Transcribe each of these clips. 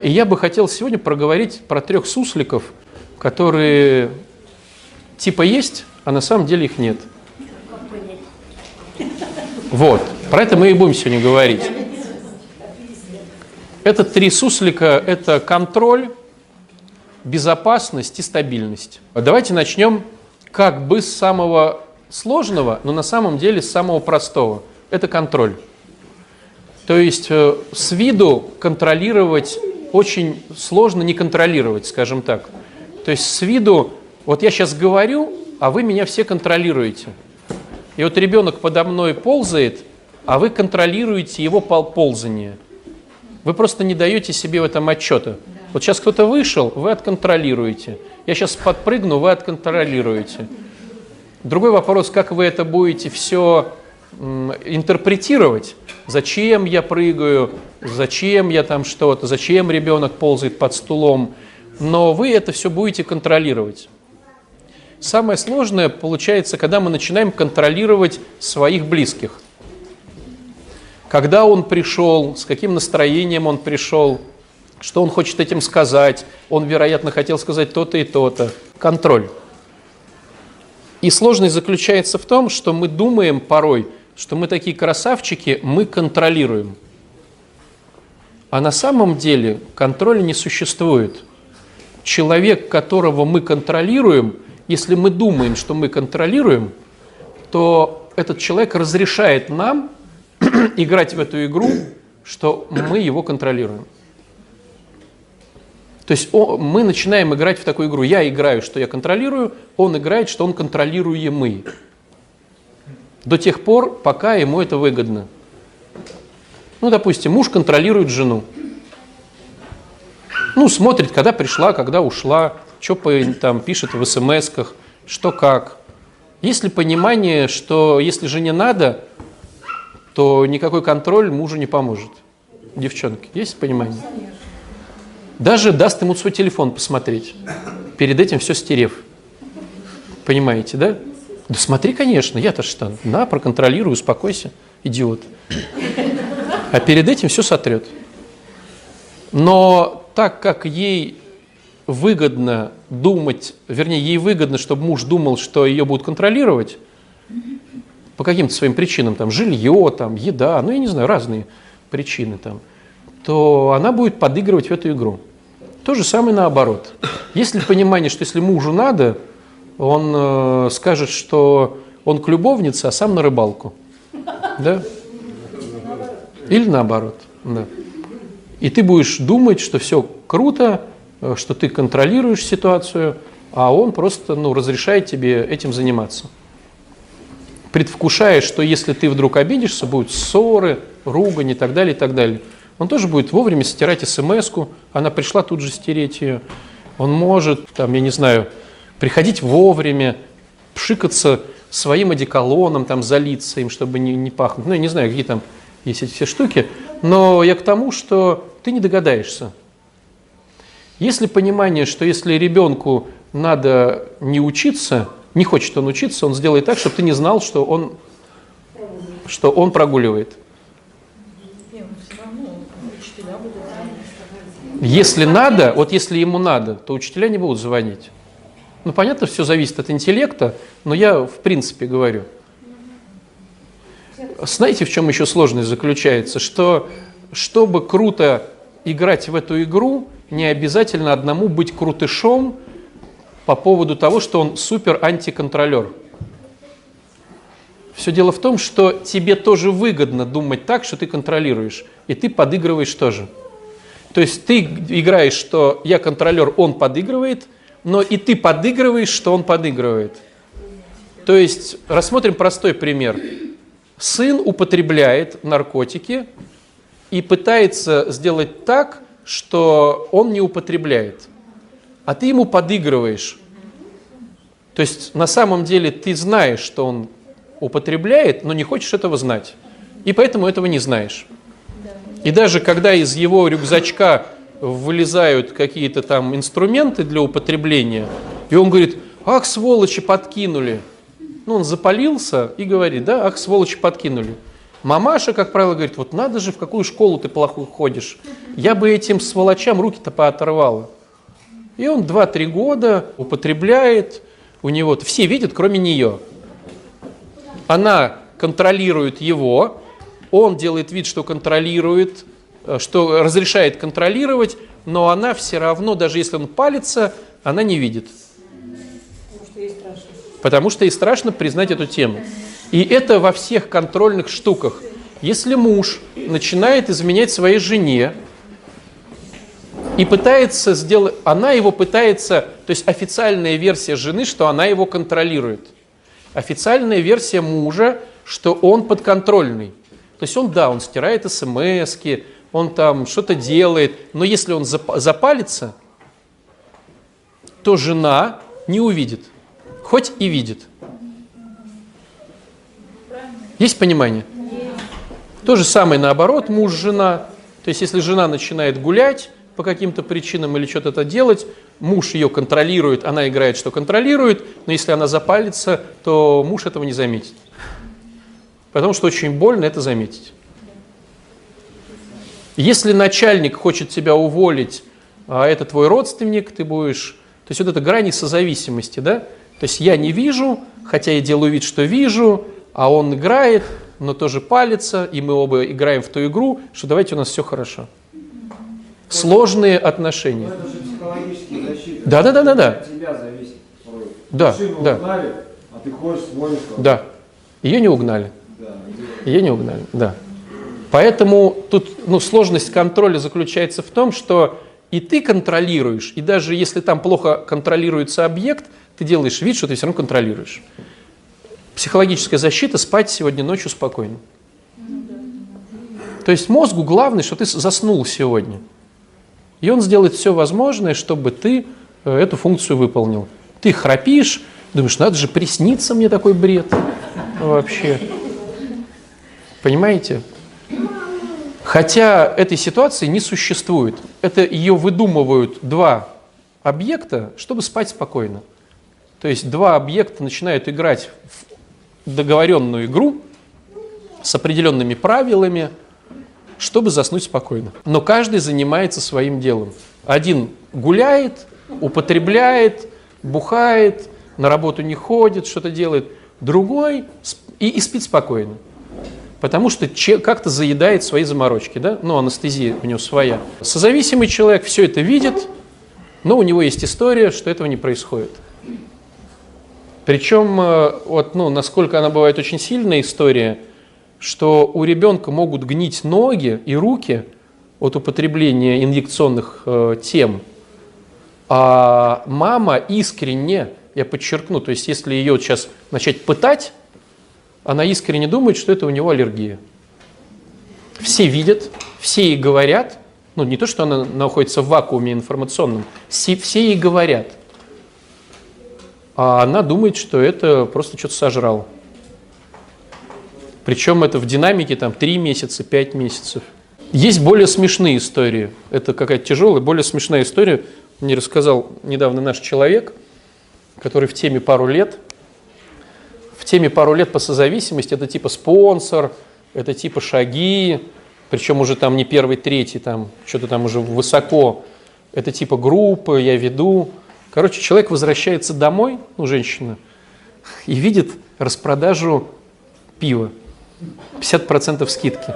И я бы хотел сегодня проговорить про трех сусликов, которые типа есть, а на самом деле их нет. Вот, про это мы и будем сегодня говорить. Это три суслика – это контроль, безопасность и стабильность. Давайте начнем как бы с самого сложного, но на самом деле с самого простого. Это контроль. То есть э, с виду контролировать очень сложно не контролировать, скажем так. То есть с виду, вот я сейчас говорю, а вы меня все контролируете. И вот ребенок подо мной ползает, а вы контролируете его ползание. Вы просто не даете себе в этом отчета. Вот сейчас кто-то вышел, вы отконтролируете. Я сейчас подпрыгну, вы отконтролируете. Другой вопрос, как вы это будете все интерпретировать, зачем я прыгаю, зачем я там что-то, зачем ребенок ползает под стулом, но вы это все будете контролировать. Самое сложное получается, когда мы начинаем контролировать своих близких. Когда он пришел, с каким настроением он пришел, что он хочет этим сказать, он, вероятно, хотел сказать то-то и то-то. Контроль. И сложность заключается в том, что мы думаем порой, что мы такие красавчики, мы контролируем. А на самом деле контроля не существует. Человек, которого мы контролируем, если мы думаем, что мы контролируем, то этот человек разрешает нам играть в эту игру, что мы его контролируем. То есть мы начинаем играть в такую игру. Я играю, что я контролирую, он играет, что он контролируемый до тех пор, пока ему это выгодно. Ну, допустим, муж контролирует жену. Ну, смотрит, когда пришла, когда ушла, что там пишет в смс-ках, что как. Есть ли понимание, что если жене надо, то никакой контроль мужу не поможет? Девчонки, есть понимание? Даже даст ему свой телефон посмотреть, перед этим все стерев. Понимаете, да? Да смотри, конечно, я-то что, на, проконтролирую, успокойся, идиот. А перед этим все сотрет. Но так как ей выгодно думать, вернее, ей выгодно, чтобы муж думал, что ее будут контролировать, по каким-то своим причинам, там, жилье, там, еда, ну, я не знаю, разные причины там, то она будет подыгрывать в эту игру. То же самое наоборот. Если понимание, что если мужу надо, он э, скажет, что он к любовнице, а сам на рыбалку. Да? Или наоборот. Да. И ты будешь думать, что все круто, э, что ты контролируешь ситуацию, а он просто ну, разрешает тебе этим заниматься. Предвкушая, что если ты вдруг обидишься, будут ссоры, ругань и так далее, и так далее. Он тоже будет вовремя стирать смс она пришла тут же стереть ее. Он может, там, я не знаю, приходить вовремя, пшикаться своим одеколоном, там, залиться им, чтобы не, не пахнуть. Ну, я не знаю, какие там есть эти все штуки, но я к тому, что ты не догадаешься. Если понимание, что если ребенку надо не учиться, не хочет он учиться, он сделает так, чтобы ты не знал, что он, что он прогуливает. Если надо, вот если ему надо, то учителя не будут звонить. Ну, понятно, все зависит от интеллекта, но я в принципе говорю. Знаете, в чем еще сложность заключается? Что, чтобы круто играть в эту игру, не обязательно одному быть крутышом по поводу того, что он супер антиконтролер. Все дело в том, что тебе тоже выгодно думать так, что ты контролируешь, и ты подыгрываешь тоже. То есть ты играешь, что я контролер, он подыгрывает – но и ты подыгрываешь, что он подыгрывает. То есть рассмотрим простой пример. Сын употребляет наркотики и пытается сделать так, что он не употребляет. А ты ему подыгрываешь. То есть на самом деле ты знаешь, что он употребляет, но не хочешь этого знать. И поэтому этого не знаешь. И даже когда из его рюкзачка вылезают какие-то там инструменты для употребления, и он говорит, ах, сволочи, подкинули. Ну, он запалился и говорит, да, ах, сволочи, подкинули. Мамаша, как правило, говорит, вот надо же, в какую школу ты плохую ходишь. Я бы этим сволочам руки-то пооторвала. И он 2-3 года употребляет, у него все видят, кроме нее. Она контролирует его, он делает вид, что контролирует, что разрешает контролировать, но она все равно, даже если он палится, она не видит. Потому что ей страшно признать эту тему. И это во всех контрольных штуках. Если муж начинает изменять своей жене и пытается сделать, она его пытается, то есть официальная версия жены, что она его контролирует. Официальная версия мужа, что он подконтрольный. То есть он, да, он стирает смс он там что-то делает, но если он запалится, то жена не увидит, хоть и видит. Есть понимание? То же самое наоборот, муж-жена. То есть если жена начинает гулять по каким-то причинам или что-то делать, муж ее контролирует, она играет, что контролирует, но если она запалится, то муж этого не заметит. Потому что очень больно это заметить. Если начальник хочет тебя уволить, а это твой родственник, ты будешь... То есть вот это грани созависимости, да? То есть я не вижу, хотя я делаю вид, что вижу, а он играет, но тоже палится, и мы оба играем в ту игру, что давайте у нас все хорошо. Сложные отношения. Да, да, да, да, да. тебя зависит. Да, да. Угнали, а ты ходишь с Да. Ее не угнали. Да. Ее не угнали, да. Поэтому тут ну, сложность контроля заключается в том, что и ты контролируешь, и даже если там плохо контролируется объект, ты делаешь вид, что ты все равно контролируешь психологическая защита спать сегодня ночью спокойно. То есть мозгу главное, что ты заснул сегодня. И он сделает все возможное, чтобы ты э, эту функцию выполнил. Ты храпишь, думаешь, надо же присниться мне такой бред вообще. Понимаете? Хотя этой ситуации не существует. Это ее выдумывают два объекта, чтобы спать спокойно. То есть два объекта начинают играть в договоренную игру с определенными правилами, чтобы заснуть спокойно. Но каждый занимается своим делом. Один гуляет, употребляет, бухает, на работу не ходит, что-то делает. Другой и, и спит спокойно. Потому что как-то заедает свои заморочки, да? Ну, анестезия у него своя. Созависимый человек все это видит, но у него есть история, что этого не происходит. Причем, э, вот, ну, насколько она бывает очень сильная история, что у ребенка могут гнить ноги и руки от употребления инъекционных э, тем, а мама искренне, я подчеркну, то есть если ее сейчас начать пытать, она искренне думает, что это у него аллергия. Все видят, все ей говорят, ну не то, что она находится в вакууме информационном, все, все ей говорят – а она думает, что это просто что-то сожрал. Причем это в динамике там 3 месяца, 5 месяцев. Есть более смешные истории. Это какая-то тяжелая, более смешная история. Мне рассказал недавно наш человек, который в теме пару лет. Теме пару лет по созависимости это типа спонсор, это типа шаги, причем уже там не первый, третий, там что-то там уже высоко. Это типа группы, я веду. Короче, человек возвращается домой, ну, женщина, и видит распродажу пива. 50% скидки.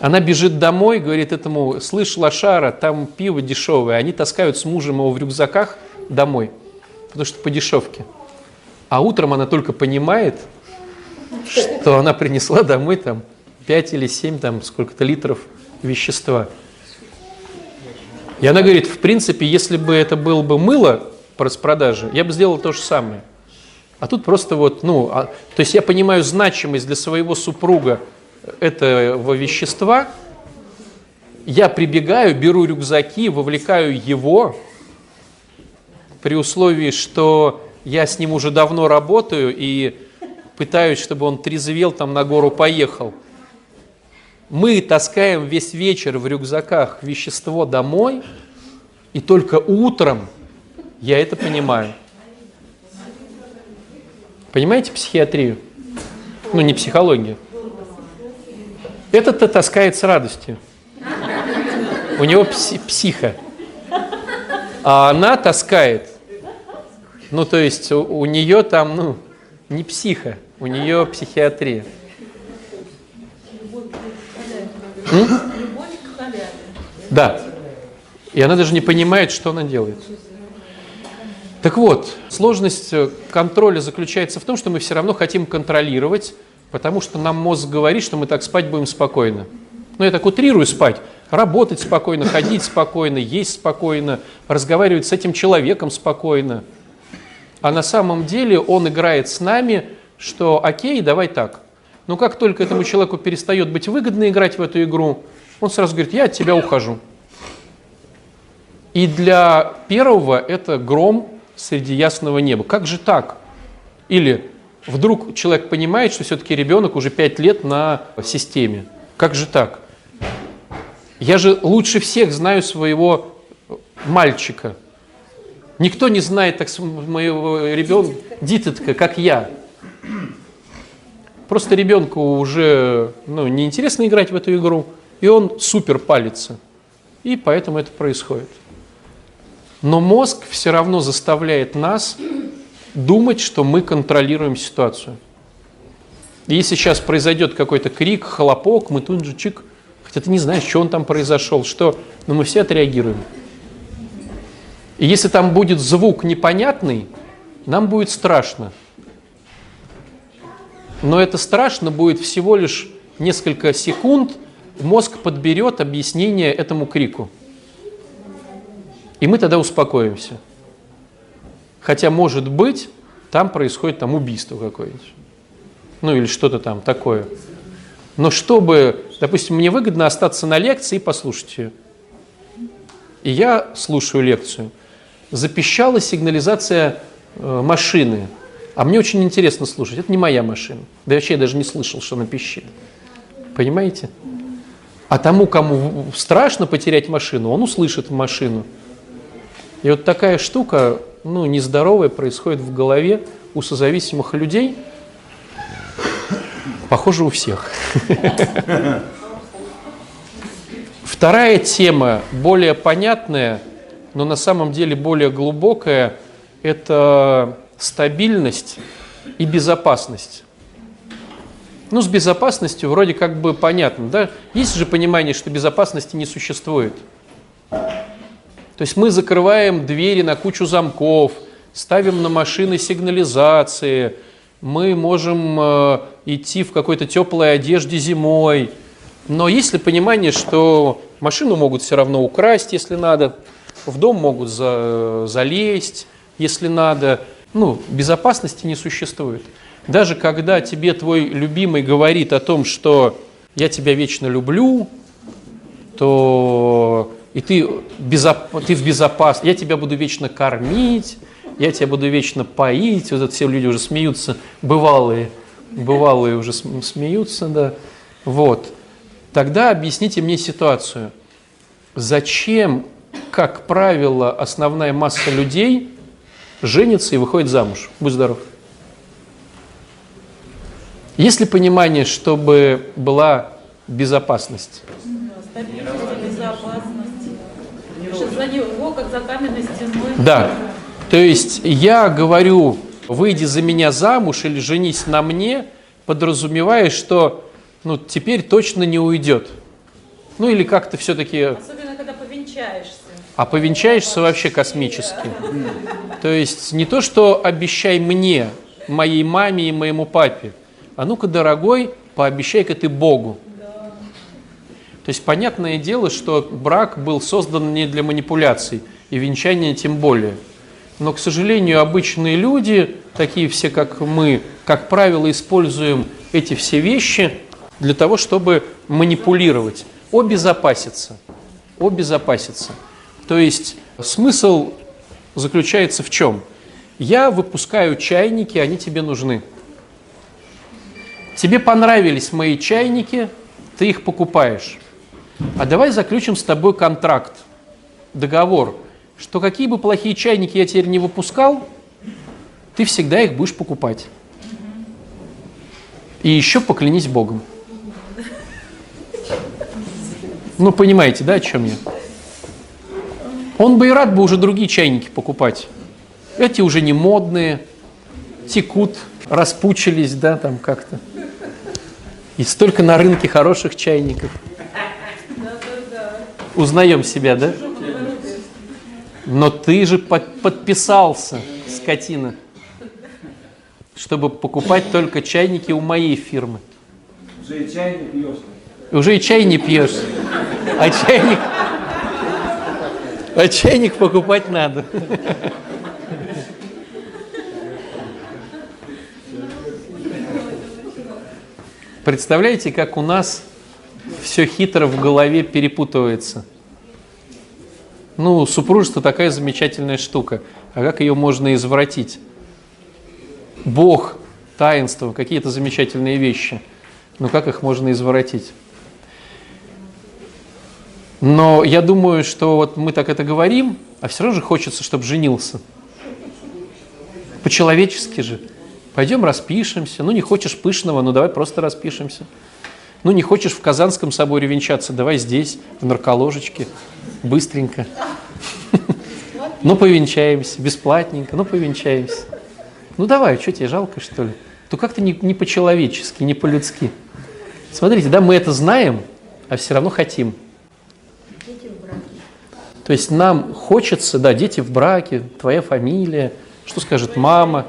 Она бежит домой, говорит этому, слышь, лошара, там пиво дешевое. Они таскают с мужем его в рюкзаках домой, потому что по дешевке. А утром она только понимает, что она принесла домой там 5 или 7, там сколько-то литров вещества. И она говорит, в принципе, если бы это было бы мыло по распродаже, я бы сделал то же самое. А тут просто вот, ну, а, то есть я понимаю значимость для своего супруга этого вещества, я прибегаю, беру рюкзаки, вовлекаю его, при условии, что я с ним уже давно работаю и пытаюсь, чтобы он трезвел, там на гору поехал. Мы таскаем весь вечер в рюкзаках вещество домой, и только утром я это понимаю. Понимаете психиатрию? Ну, не психологию. Этот-то таскает с радостью. У него пси психа. А она таскает. Ну, то есть у, у нее там, ну, не психа, у нее психиатрия. Да. И она даже не понимает, что она делает. Так вот, сложность э, контроля заключается в том, что мы все равно хотим контролировать, потому что нам мозг говорит, что мы так спать будем спокойно. Ну, я так утрирую спать. Работать спокойно, ходить спокойно, есть спокойно, разговаривать с этим человеком спокойно. А на самом деле он играет с нами, что окей, давай так. Но как только этому человеку перестает быть выгодно играть в эту игру, он сразу говорит, я от тебя ухожу. И для первого это гром среди ясного неба. Как же так? Или вдруг человек понимает, что все-таки ребенок уже пять лет на системе. Как же так? Я же лучше всех знаю своего мальчика. Никто не знает так моего ребенка, дитятка, как я. Просто ребенку уже ну, неинтересно играть в эту игру, и он супер палится. И поэтому это происходит. Но мозг все равно заставляет нас думать, что мы контролируем ситуацию. И если сейчас произойдет какой-то крик, хлопок, мы тут же чик, хотя ты не знаешь, что он там произошел, что, но мы все отреагируем. И если там будет звук непонятный, нам будет страшно. Но это страшно будет всего лишь несколько секунд, мозг подберет объяснение этому крику. И мы тогда успокоимся. Хотя, может быть, там происходит там убийство какое-нибудь. Ну или что-то там такое. Но чтобы, допустим, мне выгодно остаться на лекции и послушать ее. И я слушаю лекцию. Запищала сигнализация э, машины. А мне очень интересно слушать. Это не моя машина. Да вообще я даже не слышал, что она пищит. Понимаете? А тому, кому страшно потерять машину, он услышит машину. И вот такая штука, ну, нездоровая, происходит в голове у созависимых людей, похоже, у всех. Вторая тема, более понятная, но на самом деле более глубокая, это стабильность и безопасность. Ну, с безопасностью вроде как бы понятно, да? Есть же понимание, что безопасности не существует. То есть мы закрываем двери на кучу замков, ставим на машины сигнализации, мы можем э, идти в какой-то теплой одежде зимой. Но есть ли понимание, что машину могут все равно украсть, если надо, в дом могут за, залезть, если надо. Ну, безопасности не существует. Даже когда тебе твой любимый говорит о том, что я тебя вечно люблю, то и ты, безоп... ты в безопасности, я тебя буду вечно кормить, я тебя буду вечно поить, вот это все люди уже смеются, бывалые, бывалые уже смеются, да, вот. Тогда объясните мне ситуацию. Зачем, как правило, основная масса людей женится и выходит замуж? Будь здоров. Есть ли понимание, чтобы была безопасность? Да. То есть я говорю, выйди за меня замуж или женись на мне, подразумевая, что ну, теперь точно не уйдет. Ну или как-то все-таки... Особенно, когда повенчаешься. А повенчаешься вообще космически. То есть не то, что обещай мне, моей маме и моему папе, а ну-ка, дорогой, пообещай-ка ты Богу. То есть понятное дело, что брак был создан не для манипуляций, и венчание тем более. Но, к сожалению, обычные люди, такие все, как мы, как правило, используем эти все вещи для того, чтобы манипулировать, обезопаситься. Обезопаситься. То есть смысл заключается в чем? Я выпускаю чайники, они тебе нужны. Тебе понравились мои чайники, ты их покупаешь. А давай заключим с тобой контракт, договор, что какие бы плохие чайники я теперь не выпускал, ты всегда их будешь покупать. И еще поклянись Богом. Ну, понимаете, да, о чем я? Он бы и рад бы уже другие чайники покупать. Эти уже не модные, текут, распучились, да, там как-то. И столько на рынке хороших чайников. Узнаем себя, да? Но ты же под, подписался, скотина, чтобы покупать только чайники у моей фирмы. Уже и чай не пьешь. Уже и чай не пьешь. А чайник, а чайник покупать надо. Представляете, как у нас все хитро в голове перепутывается. Ну, супружество такая замечательная штука. А как ее можно извратить? Бог, таинство, какие-то замечательные вещи. Но как их можно извратить? Но я думаю, что вот мы так это говорим, а все равно же хочется, чтобы женился. По-человечески же. Пойдем распишемся. Ну, не хочешь пышного, ну давай просто распишемся. Ну, не хочешь в Казанском соборе венчаться, давай здесь, в нарколожечке, быстренько. Ну, повенчаемся, бесплатненько, ну, повенчаемся. Ну, давай, что тебе, жалко, что ли? То как-то не, по-человечески, не по-людски. Смотрите, да, мы это знаем, а все равно хотим. То есть нам хочется, да, дети в браке, твоя фамилия, что скажет мама.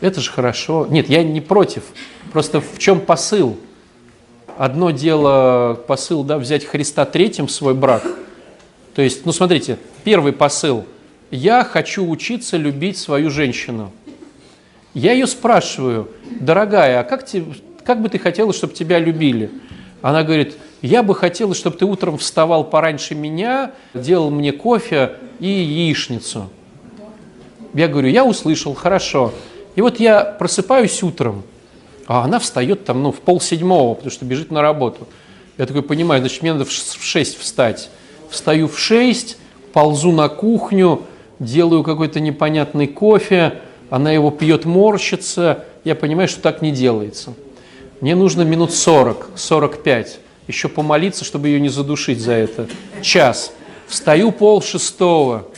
Это же хорошо. Нет, я не против. Просто в чем посыл? Одно дело посыл, да, взять Христа третьим в свой брак. То есть, ну смотрите, первый посыл. Я хочу учиться любить свою женщину. Я ее спрашиваю, дорогая, а как, тебе, как бы ты хотела, чтобы тебя любили? Она говорит, я бы хотела, чтобы ты утром вставал пораньше меня, делал мне кофе и яичницу. Я говорю, я услышал, хорошо. И вот я просыпаюсь утром, а она встает там, ну, в полседьмого, потому что бежит на работу. Я такой понимаю, значит, мне надо в шесть встать. Встаю в шесть, ползу на кухню, делаю какой-то непонятный кофе, она его пьет, морщится. Я понимаю, что так не делается. Мне нужно минут 40, 45. Еще помолиться, чтобы ее не задушить за это. Час. Встаю пол шестого.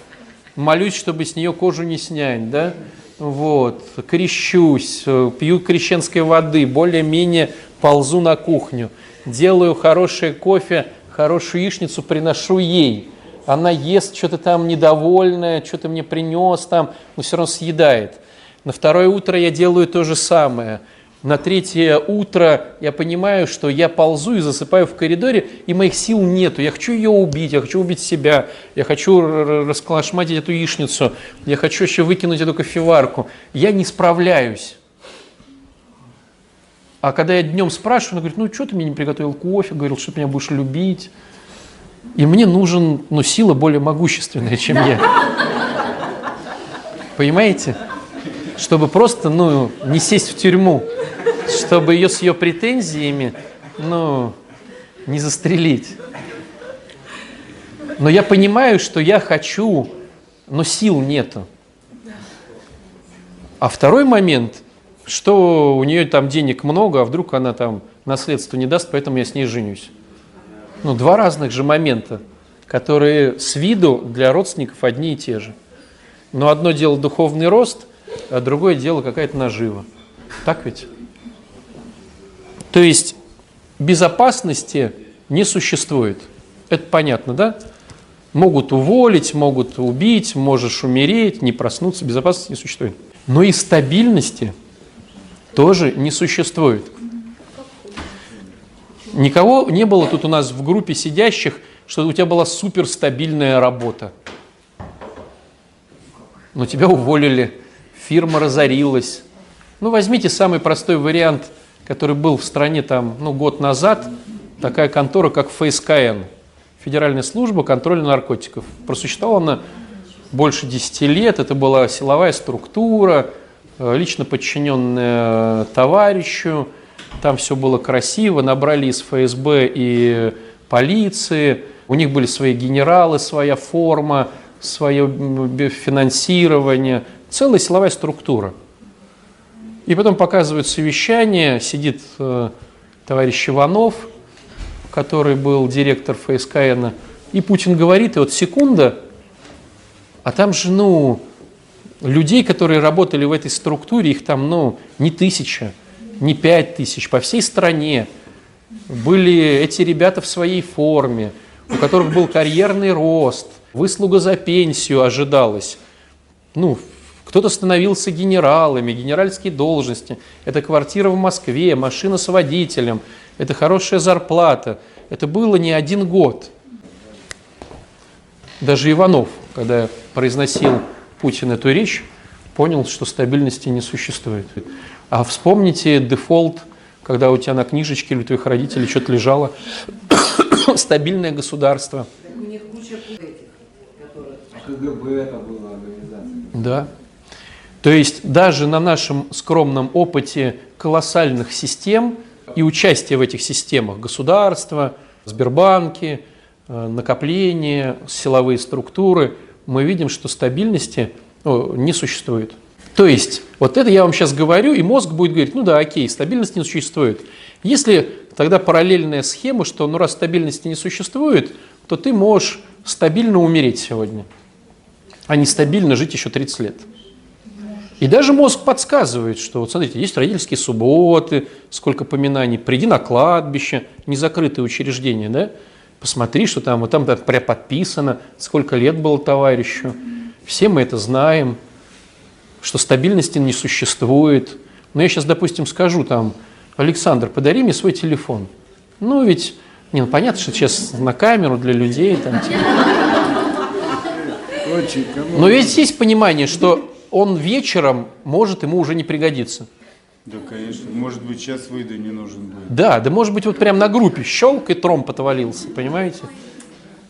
Молюсь, чтобы с нее кожу не снять, да? Вот. Крещусь, пью крещенской воды, более-менее ползу на кухню. Делаю хорошее кофе, хорошую яичницу, приношу ей. Она ест что-то там недовольное, что-то мне принес там, но все равно съедает. На второе утро я делаю то же самое – на третье утро я понимаю, что я ползу и засыпаю в коридоре, и моих сил нету. Я хочу ее убить, я хочу убить себя, я хочу расколошматить эту яичницу, я хочу еще выкинуть эту кофеварку. Я не справляюсь. А когда я днем спрашиваю, он говорит, ну что ты мне не приготовил кофе, говорил, что ты меня будешь любить. И мне нужен, ну, сила более могущественная, чем я. Понимаете? Чтобы просто, ну, не сесть в тюрьму чтобы ее с ее претензиями, ну, не застрелить. Но я понимаю, что я хочу, но сил нету. А второй момент, что у нее там денег много, а вдруг она там наследство не даст, поэтому я с ней женюсь. Ну, два разных же момента, которые с виду для родственников одни и те же. Но одно дело духовный рост, а другое дело какая-то нажива. Так ведь? То есть безопасности не существует. Это понятно, да? Могут уволить, могут убить, можешь умереть, не проснуться, безопасности не существует. Но и стабильности тоже не существует. Никого не было тут у нас в группе сидящих, что у тебя была суперстабильная работа. Но тебя уволили, фирма разорилась. Ну, возьмите самый простой вариант – который был в стране там, ну, год назад, такая контора, как ФСКН, Федеральная служба контроля наркотиков. Просуществовала она больше 10 лет, это была силовая структура, э, лично подчиненная товарищу, там все было красиво, набрали из ФСБ и полиции, у них были свои генералы, своя форма, свое финансирование, целая силовая структура – и потом показывают совещание, сидит э, товарищ Иванов, который был директор ФСКН, и Путин говорит, и вот секунда, а там же, ну, людей, которые работали в этой структуре, их там, ну, не тысяча, не пять тысяч, по всей стране были эти ребята в своей форме, у которых был карьерный рост, выслуга за пенсию ожидалась. Ну, кто-то становился генералами, генеральские должности. Это квартира в Москве, машина с водителем, это хорошая зарплата. Это было не один год. Даже Иванов, когда произносил Путин эту речь, понял, что стабильности не существует. А вспомните дефолт, когда у тебя на книжечке или у твоих родителей что-то лежало. Стабильное государство. У них куча этих, которые... КГБ это была организация. Да. То есть даже на нашем скромном опыте колоссальных систем и участия в этих системах государства, Сбербанки, э, накопления, силовые структуры, мы видим, что стабильности ну, не существует. То есть, вот это я вам сейчас говорю, и мозг будет говорить, ну да, окей, стабильности не существует. Если тогда параллельная схема, что ну раз стабильности не существует, то ты можешь стабильно умереть сегодня, а не стабильно жить еще 30 лет. И даже мозг подсказывает, что вот смотрите, есть родительские субботы, сколько поминаний, приди на кладбище, незакрытые учреждения, да, посмотри, что там, вот там прям подписано, сколько лет было товарищу. Все мы это знаем, что стабильности не существует. Но я сейчас, допустим, скажу там, Александр, подари мне свой телефон. Ну ведь, не, ну понятно, что сейчас на камеру для людей. Там, типа. Но ведь есть понимание, что он вечером может ему уже не пригодиться. Да, конечно. Может быть, сейчас выйду, не нужен будет. Да, да может быть, вот прям на группе щелк и тромб отвалился, понимаете?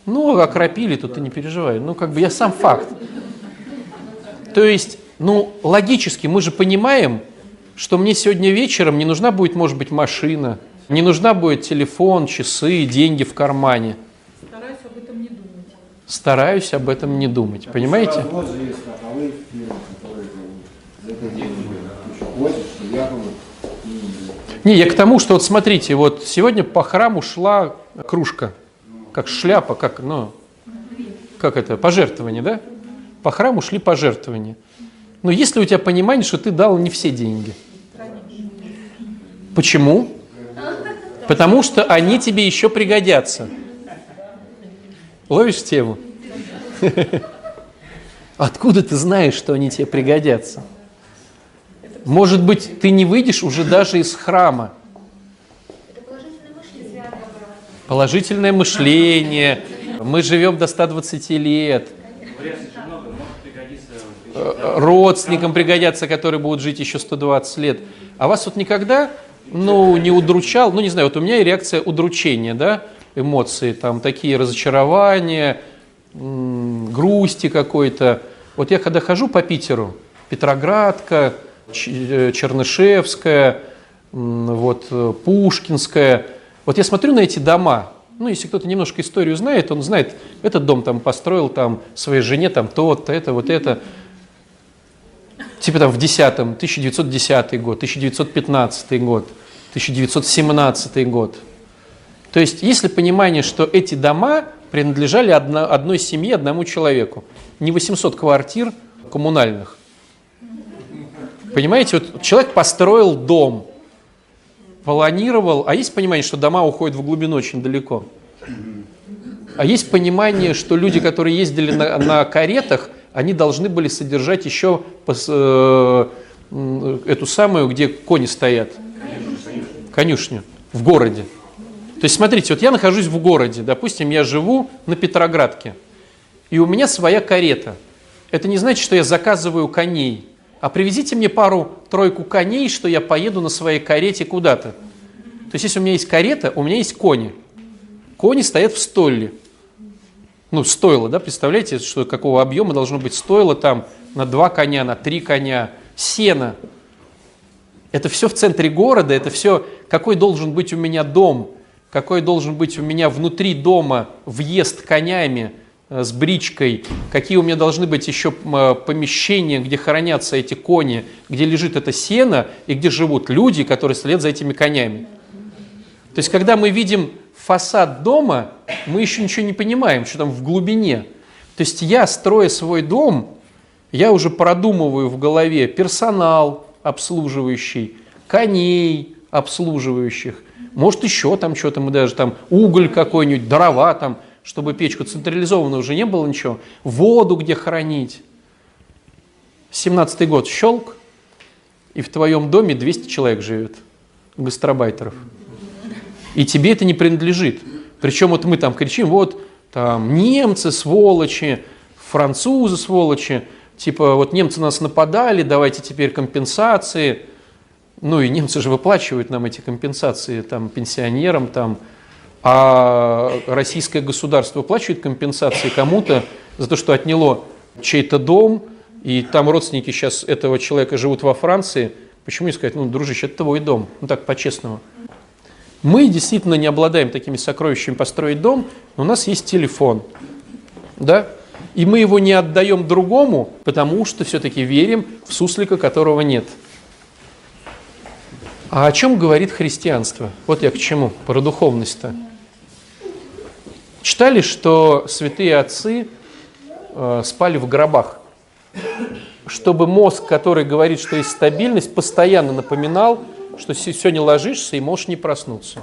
Ну, окропили, тут ты не переживай. Ну, как бы я сам факт. То есть, ну, логически мы же понимаем, что мне сегодня вечером не нужна будет, может быть, машина, не нужна будет телефон, часы, деньги в кармане. Стараюсь об этом не думать. Стараюсь об этом не думать, понимаете? Вот же есть страховые фирмы, которые за это деньги платят, что якобы Не, я к тому, что вот смотрите, вот сегодня по храму шла кружка, как шляпа, как, ну, как это, пожертвование, да? По храму шли пожертвования. Но есть ли у тебя понимание, что ты дал не все деньги? Почему? Потому что они тебе еще пригодятся. Ловишь тему? Откуда ты знаешь, что они тебе пригодятся? Может быть, ты не выйдешь уже даже из храма. Положительное мышление. Мы живем до 120 лет. Родственникам пригодятся, которые будут жить еще 120 лет. А вас вот никогда ну, не удручал, ну, не знаю, вот у меня и реакция удручения, да, эмоции, там, такие разочарования, грусти какой-то. Вот я когда хожу по Питеру, Петроградка, Чернышевская, м, вот, э, Пушкинская, вот я смотрю на эти дома, ну, если кто-то немножко историю знает, он знает, этот дом там построил там своей жене там то-то, это, вот это. Типа там в 10 1910 год, 1915 год, 1917 год. То есть есть ли понимание, что эти дома принадлежали одно, одной семье, одному человеку? Не 800 квартир коммунальных. Понимаете, вот человек построил дом, планировал, а есть понимание, что дома уходят в глубину очень далеко? А есть понимание, что люди, которые ездили на, на каретах, они должны были содержать еще пос- э, эту самую, где кони стоят. Конюшню. В городе. То есть, смотрите, вот я нахожусь в городе, допустим, я живу на Петроградке, и у меня своя карета. Это не значит, что я заказываю коней, а привезите мне пару-тройку коней, что я поеду на своей карете куда-то. То есть, если у меня есть карета, у меня есть кони. Кони стоят в стойле. Ну, стойло, да, представляете, что какого объема должно быть стойло там на два коня, на три коня, сено. Это все в центре города, это все, какой должен быть у меня дом, какой должен быть у меня внутри дома въезд конями с бричкой, какие у меня должны быть еще э, помещения, где хранятся эти кони, где лежит это сено и где живут люди, которые следят за этими конями. То есть, когда мы видим фасад дома, мы еще ничего не понимаем, что там в глубине. То есть я, строя свой дом, я уже продумываю в голове персонал обслуживающий, коней обслуживающих, может еще там что-то, мы даже там уголь какой-нибудь, дрова там, чтобы печку централизованно уже не было ничего, воду где хранить. 17-й год щелк, и в твоем доме 200 человек живет, гастробайтеров. И тебе это не принадлежит. Причем вот мы там кричим, вот там немцы сволочи, французы сволочи, типа вот немцы нас нападали, давайте теперь компенсации. Ну и немцы же выплачивают нам эти компенсации там пенсионерам там, а российское государство выплачивает компенсации кому-то за то, что отняло чей-то дом, и там родственники сейчас этого человека живут во Франции. Почему не сказать, ну, дружище, это твой дом, ну так по-честному. Мы действительно не обладаем такими сокровищами построить дом, но у нас есть телефон, да, и мы его не отдаем другому, потому что все-таки верим в суслика, которого нет. А о чем говорит христианство? Вот я к чему, про духовность-то. Читали, что святые отцы э, спали в гробах, чтобы мозг, который говорит, что есть стабильность, постоянно напоминал, что сегодня ложишься и можешь не проснуться.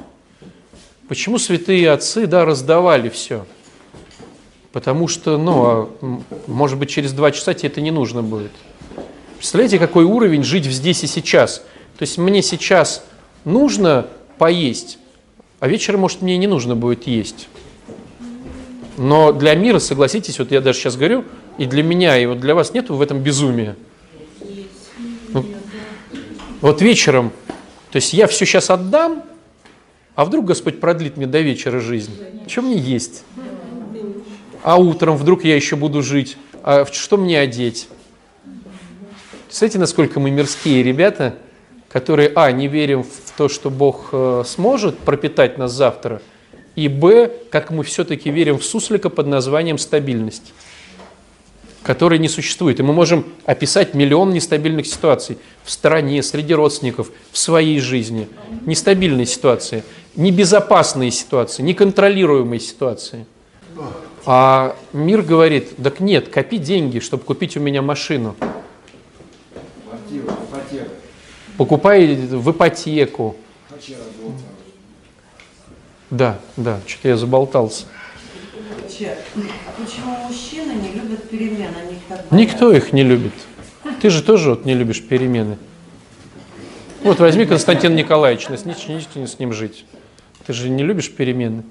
Почему святые отцы да, раздавали все? Потому что, ну, а, может быть, через два часа тебе это не нужно будет. Представляете, какой уровень жить здесь и сейчас? То есть мне сейчас нужно поесть, а вечером, может, мне не нужно будет есть. Но для мира, согласитесь, вот я даже сейчас говорю, и для меня, и вот для вас нет в этом безумия. Ну, вот вечером, то есть я все сейчас отдам, а вдруг Господь продлит мне до вечера жизнь? Что мне есть? А утром вдруг я еще буду жить? А что мне одеть? Представляете, насколько мы мирские ребята, которые, а, не верим в то, что Бог э, сможет пропитать нас завтра, и, б, как мы все-таки верим в суслика под названием стабильность которой не существует. И мы можем описать миллион нестабильных ситуаций в стране, среди родственников, в своей жизни. Нестабильные ситуации, небезопасные ситуации, неконтролируемые ситуации. А мир говорит, так нет, копи деньги, чтобы купить у меня машину. Покупай в ипотеку. Да, да, что-то я заболтался. Почему мужчины не любят перемен? Они так Никто их не любит. Ты же тоже вот не любишь перемены. Вот возьми Константин Николаевич, начните с ним жить. Ты же не любишь перемены.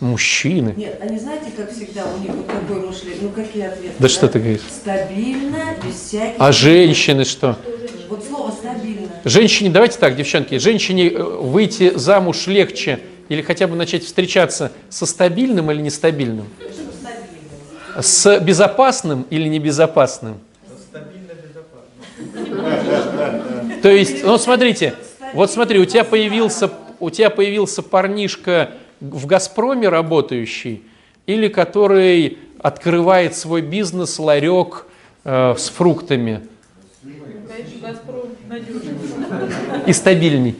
Мужчины. Нет, они знаете, как всегда, у них вот такое мышление. Ну какие ответы? Да, да? что ты говоришь? Стабильно, без всяких... А женщины что? Вот слово стабильно. Женщине, давайте так, девчонки, женщине э, выйти замуж легче или хотя бы начать встречаться со стабильным или нестабильным? С безопасным или небезопасным? То есть, ну смотрите, вот смотри, у тебя появился, у тебя появился парнишка в «Газпроме» работающий или который открывает свой бизнес, ларек э, с фруктами. И стабильней.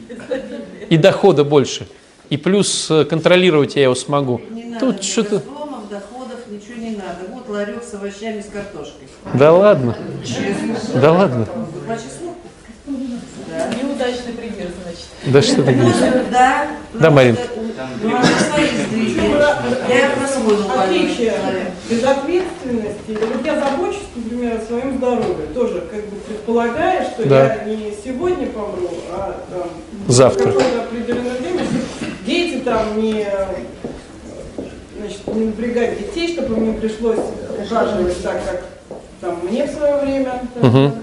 И дохода больше. И плюс э, контролировать я его смогу. Не Тут что-то... доходов ничего не надо. Вот ларек с овощами, с картошкой. Да ладно. Честно. Да ладно. По числу? Неудачный пример, значит. Да что ты говоришь? Да. Да, Марин. У нас свои сдвиги. Я Отличие безответственности. Вот я забочусь, например, о своем здоровье. Тоже как бы предполагая, что Да. я не сегодня помру, а там, Завтра. какое-то определенное время. Дети там не, значит, не напрягать детей, чтобы им не пришлось ухаживать так, как там мне в свое время. Мгм.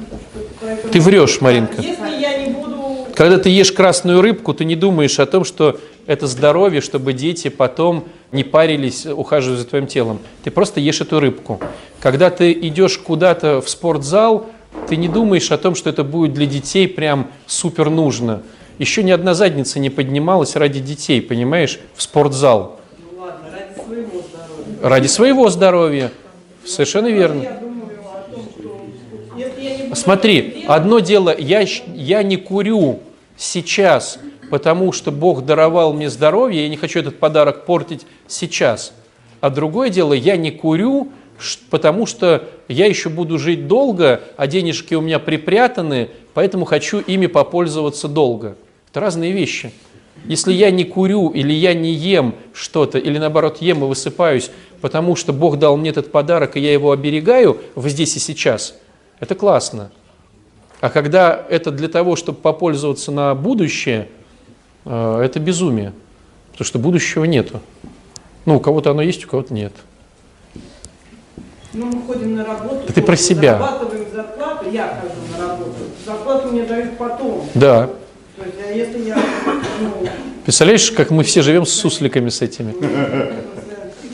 Поэтому- Ты врешь, Маринка. Если я не буду Когда ты ешь красную рыбку, ты не думаешь о том, что это здоровье, чтобы дети потом не парились, ухаживая за твоим телом. Ты просто ешь эту рыбку. Когда ты идешь куда-то в спортзал, ты не думаешь о том, что это будет для детей прям супер нужно. Еще ни одна задница не поднималась ради детей, понимаешь, в спортзал. ну ладно, ради своего здоровья. Ради своего здоровья. Совершенно верно. Смотри, одно дело, я, я не курю сейчас, потому что Бог даровал мне здоровье, я не хочу этот подарок портить сейчас. А другое дело, я не курю, потому что я еще буду жить долго, а денежки у меня припрятаны, поэтому хочу ими попользоваться долго. Это разные вещи. Если я не курю или я не ем что-то, или наоборот ем и высыпаюсь, потому что Бог дал мне этот подарок, и я его оберегаю в здесь и сейчас, это классно. А когда это для того, чтобы попользоваться на будущее, э, это безумие. Потому что будущего нету. Ну, у кого-то оно есть, у кого-то нет. Ну, мы ходим на работу. Да ты про себя. Зарабатываем зарплату, я хожу на работу. Зарплату мне дают потом. Да. А ну, Представляешь, как мы все живем с сусликами с этими?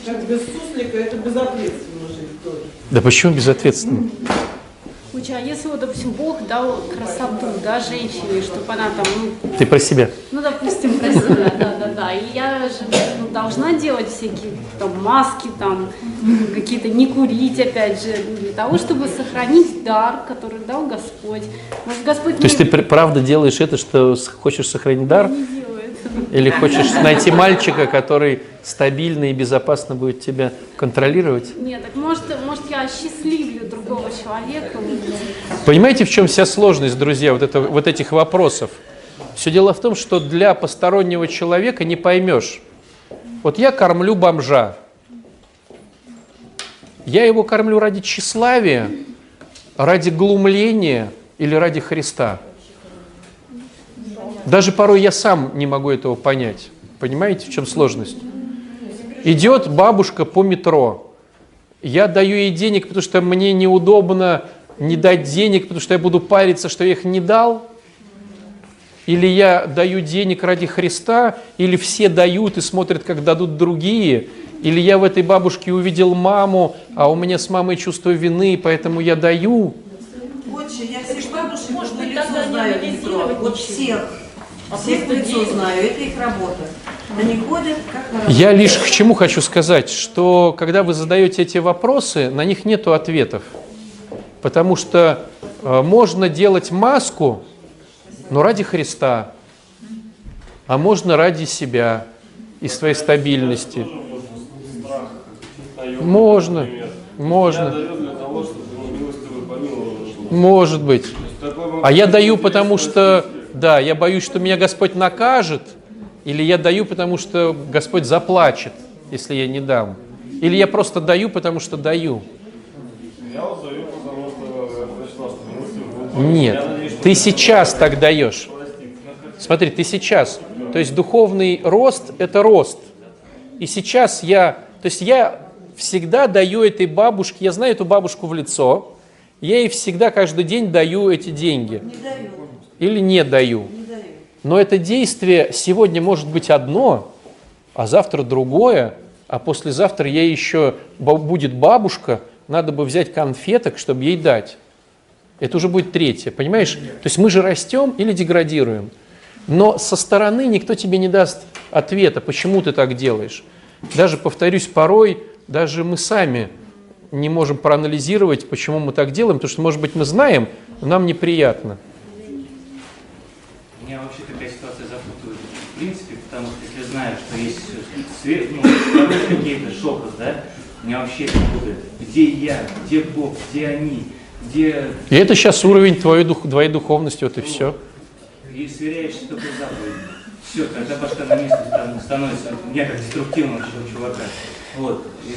как без суслика, это безответственно жить тоже. Да почему безответственно? Слушай, а если вот, допустим, Бог дал красоту, да, женщине, чтобы она там, ну, Ты про себя. ну, допустим, про себя, да, да, да, и я же ну, должна делать всякие там маски, там, какие-то не курить, опять же, для того, чтобы сохранить дар, который дал Господь. Может, Господь То есть ты мне пр- правда делаешь это, что хочешь сохранить дар? не делает. Или хочешь найти мальчика, который стабильно и безопасно будет тебя контролировать? Нет, так может, может я осчастливлю другого человека. Понимаете, в чем вся сложность, друзья, вот, это, вот этих вопросов? Все дело в том, что для постороннего человека не поймешь. Вот я кормлю бомжа. Я его кормлю ради тщеславия, ради глумления или ради Христа. Даже порой я сам не могу этого понять. Понимаете, в чем сложность? Идет бабушка по метро. Я даю ей денег, потому что мне неудобно не дать денег, потому что я буду париться, что я их не дал. Или я даю денег ради Христа, или все дают и смотрят, как дадут другие. Или я в этой бабушке увидел маму, а у меня с мамой чувство вины, поэтому я даю. Отче, я всех бабушек может лицо знаю метро. Вот всех. А всех в просто лицо действовать. знаю, это их работа. Они ходят как на работу. Я лишь к чему хочу сказать, что когда вы задаете эти вопросы, на них нет ответов. Потому что э, можно делать маску, но ради Христа, а можно ради себя и своей стабильности. Можно, можно. Может быть. А я даю, потому что, да, я боюсь, что меня Господь накажет, или я даю, потому что Господь заплачет, если я не дам. Или я просто даю, потому что даю. Нет, ты сейчас так даешь. Смотри, ты сейчас. То есть духовный рост – это рост. И сейчас я, то есть я всегда даю этой бабушке, я знаю эту бабушку в лицо, я ей всегда каждый день даю эти деньги. Не даю, Или не даю. не даю. Но это действие сегодня может быть одно, а завтра другое, а послезавтра ей еще будет бабушка, надо бы взять конфеток, чтобы ей дать. Это уже будет третье, понимаешь? То есть мы же растем или деградируем. Но со стороны никто тебе не даст ответа, почему ты так делаешь. Даже, повторюсь, порой даже мы сами не можем проанализировать, почему мы так делаем, потому что, может быть, мы знаем, но нам неприятно. Меня вообще такая ситуация запутывает, в принципе, потому что если знаю, что есть свет, ну, какие-то шокы, да, меня вообще это путает. Где я, где Бог, где они, где... И это сейчас уровень твоей, дух, твоей духовности, вот и все. И сверяешься только заповедью. Все, когда башка на месте там становится, у меня как деструктивного чу- чувака. Вот. И,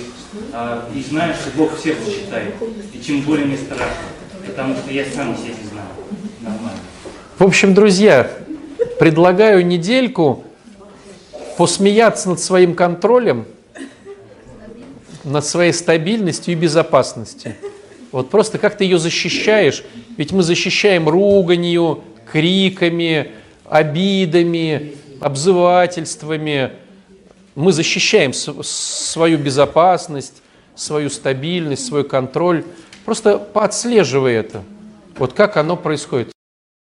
а, и знаешь, что Бог всех считает. И чем более мне страшно. Потому что я сам себя не знаю. Нормально. В общем, друзья, предлагаю недельку посмеяться над своим контролем, над своей стабильностью и безопасностью. Вот просто как ты ее защищаешь, ведь мы защищаем руганью, криками, обидами, обзывательствами. Мы защищаем свою безопасность, свою стабильность, свой контроль. Просто поотслеживай это. Вот как оно происходит.